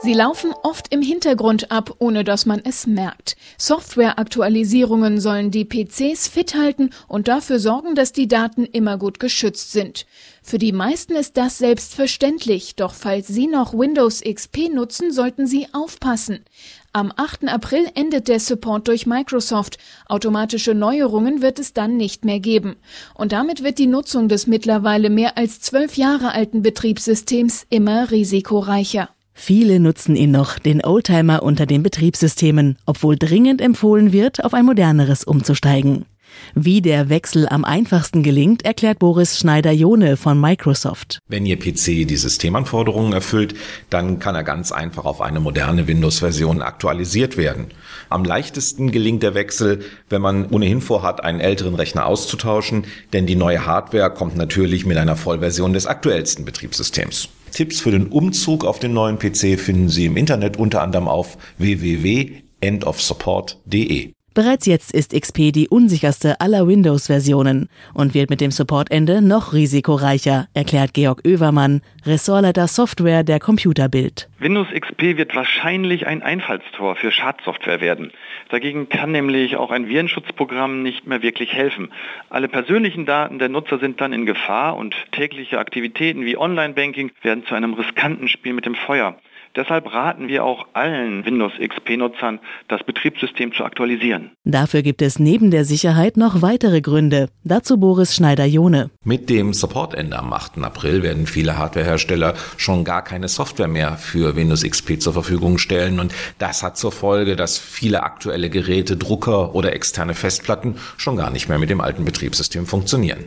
Sie laufen oft im Hintergrund ab, ohne dass man es merkt. Softwareaktualisierungen sollen die PCs fit halten und dafür sorgen, dass die Daten immer gut geschützt sind. Für die meisten ist das selbstverständlich, doch falls Sie noch Windows XP nutzen, sollten Sie aufpassen. Am 8. April endet der Support durch Microsoft. Automatische Neuerungen wird es dann nicht mehr geben. Und damit wird die Nutzung des mittlerweile mehr als zwölf Jahre alten Betriebssystems immer risikoreicher. Viele nutzen ihn noch, den Oldtimer unter den Betriebssystemen, obwohl dringend empfohlen wird, auf ein moderneres umzusteigen. Wie der Wechsel am einfachsten gelingt, erklärt Boris Schneider-Jone von Microsoft. Wenn Ihr PC die Systemanforderungen erfüllt, dann kann er ganz einfach auf eine moderne Windows-Version aktualisiert werden. Am leichtesten gelingt der Wechsel, wenn man ohnehin vorhat, einen älteren Rechner auszutauschen, denn die neue Hardware kommt natürlich mit einer Vollversion des aktuellsten Betriebssystems. Tipps für den Umzug auf den neuen PC finden Sie im Internet unter anderem auf www.endofsupport.de. Bereits jetzt ist XP die unsicherste aller Windows-Versionen und wird mit dem Supportende noch risikoreicher, erklärt Georg Oevermann, Ressortleiter Software der Computerbild. Windows XP wird wahrscheinlich ein Einfallstor für Schadsoftware werden. Dagegen kann nämlich auch ein Virenschutzprogramm nicht mehr wirklich helfen. Alle persönlichen Daten der Nutzer sind dann in Gefahr und tägliche Aktivitäten wie Online-Banking werden zu einem riskanten Spiel mit dem Feuer. Deshalb raten wir auch allen Windows XP-Nutzern, das Betriebssystem zu aktualisieren. Dafür gibt es neben der Sicherheit noch weitere Gründe. Dazu Boris Schneider-Jone. Mit dem Supportende am 8. April werden viele Hardwarehersteller schon gar keine Software mehr für Windows XP zur Verfügung stellen und das hat zur Folge, dass viele aktuelle Geräte, Drucker oder externe Festplatten schon gar nicht mehr mit dem alten Betriebssystem funktionieren